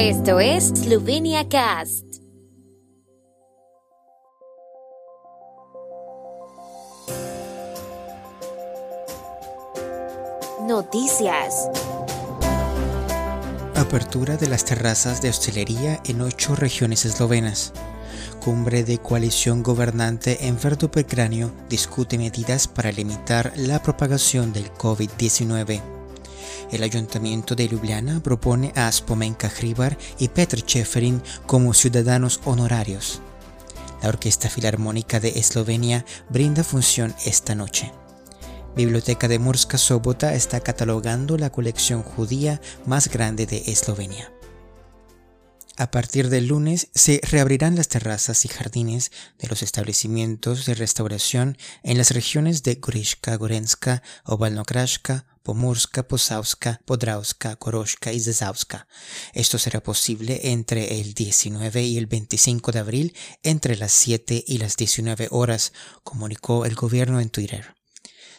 Esto es Slovenia Cast. Noticias. Apertura de las terrazas de hostelería en ocho regiones eslovenas. Cumbre de coalición gobernante en Verdupelcranio discute medidas para limitar la propagación del COVID-19. El ayuntamiento de Ljubljana propone a Spomenka Hribar y Petr Čeferin como ciudadanos honorarios. La Orquesta Filarmónica de Eslovenia brinda función esta noche. Biblioteca de Murska Sobota está catalogando la colección judía más grande de Eslovenia. A partir del lunes se reabrirán las terrazas y jardines de los establecimientos de restauración en las regiones de Gorishka, Gorenska, Ovalnokrashka, Pomurska, Posavska, Podrauska, Koroshka y Zazavska. Esto será posible entre el 19 y el 25 de abril entre las 7 y las 19 horas, comunicó el gobierno en Twitter.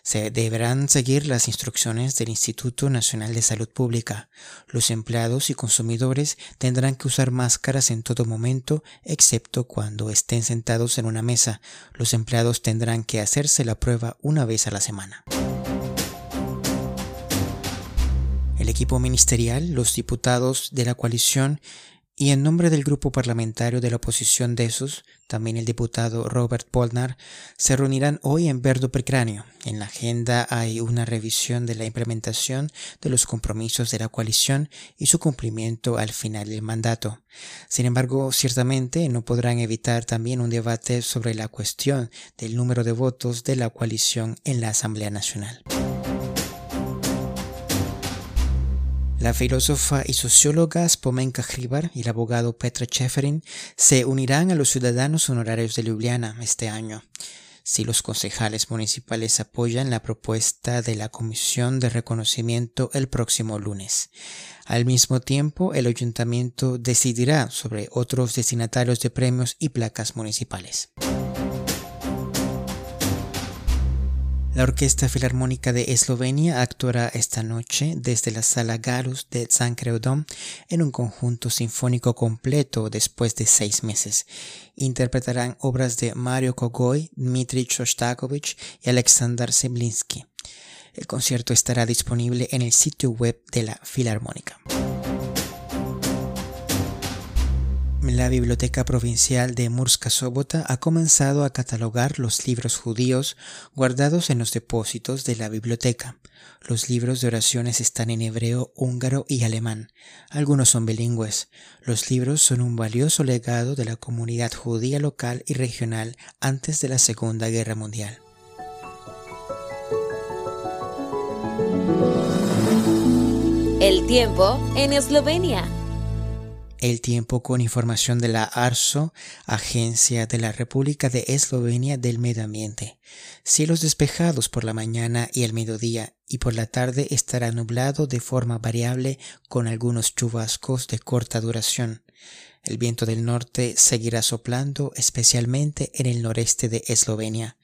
Se deberán seguir las instrucciones del Instituto Nacional de Salud Pública. Los empleados y consumidores tendrán que usar máscaras en todo momento, excepto cuando estén sentados en una mesa. Los empleados tendrán que hacerse la prueba una vez a la semana. El equipo ministerial, los diputados de la coalición y en nombre del grupo parlamentario de la oposición de esos, también el diputado Robert Polnar, se reunirán hoy en Verdo Percráneo. En la agenda hay una revisión de la implementación de los compromisos de la coalición y su cumplimiento al final del mandato. Sin embargo, ciertamente no podrán evitar también un debate sobre la cuestión del número de votos de la coalición en la Asamblea Nacional. La filósofa y socióloga Spomenka Hribar y el abogado Petra Cheferin se unirán a los ciudadanos honorarios de Ljubljana este año si los concejales municipales apoyan la propuesta de la Comisión de Reconocimiento el próximo lunes. Al mismo tiempo, el ayuntamiento decidirá sobre otros destinatarios de premios y placas municipales. La Orquesta Filarmónica de Eslovenia actuará esta noche desde la Sala Garus de San Creudom en un conjunto sinfónico completo después de seis meses. Interpretarán obras de Mario Kogoy, Dmitri Shostakovich y Alexander Seblinski. El concierto estará disponible en el sitio web de la Filarmónica. La Biblioteca Provincial de Murska Sobota ha comenzado a catalogar los libros judíos guardados en los depósitos de la biblioteca. Los libros de oraciones están en hebreo, húngaro y alemán. Algunos son bilingües. Los libros son un valioso legado de la comunidad judía local y regional antes de la Segunda Guerra Mundial. El tiempo en Eslovenia. El tiempo con información de la ARSO, Agencia de la República de Eslovenia del Medio Ambiente. Cielos despejados por la mañana y el mediodía y por la tarde estará nublado de forma variable con algunos chubascos de corta duración. El viento del norte seguirá soplando especialmente en el noreste de Eslovenia.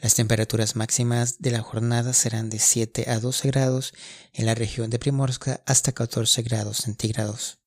Las temperaturas máximas de la jornada serán de 7 a 12 grados en la región de Primorska hasta 14 grados centígrados.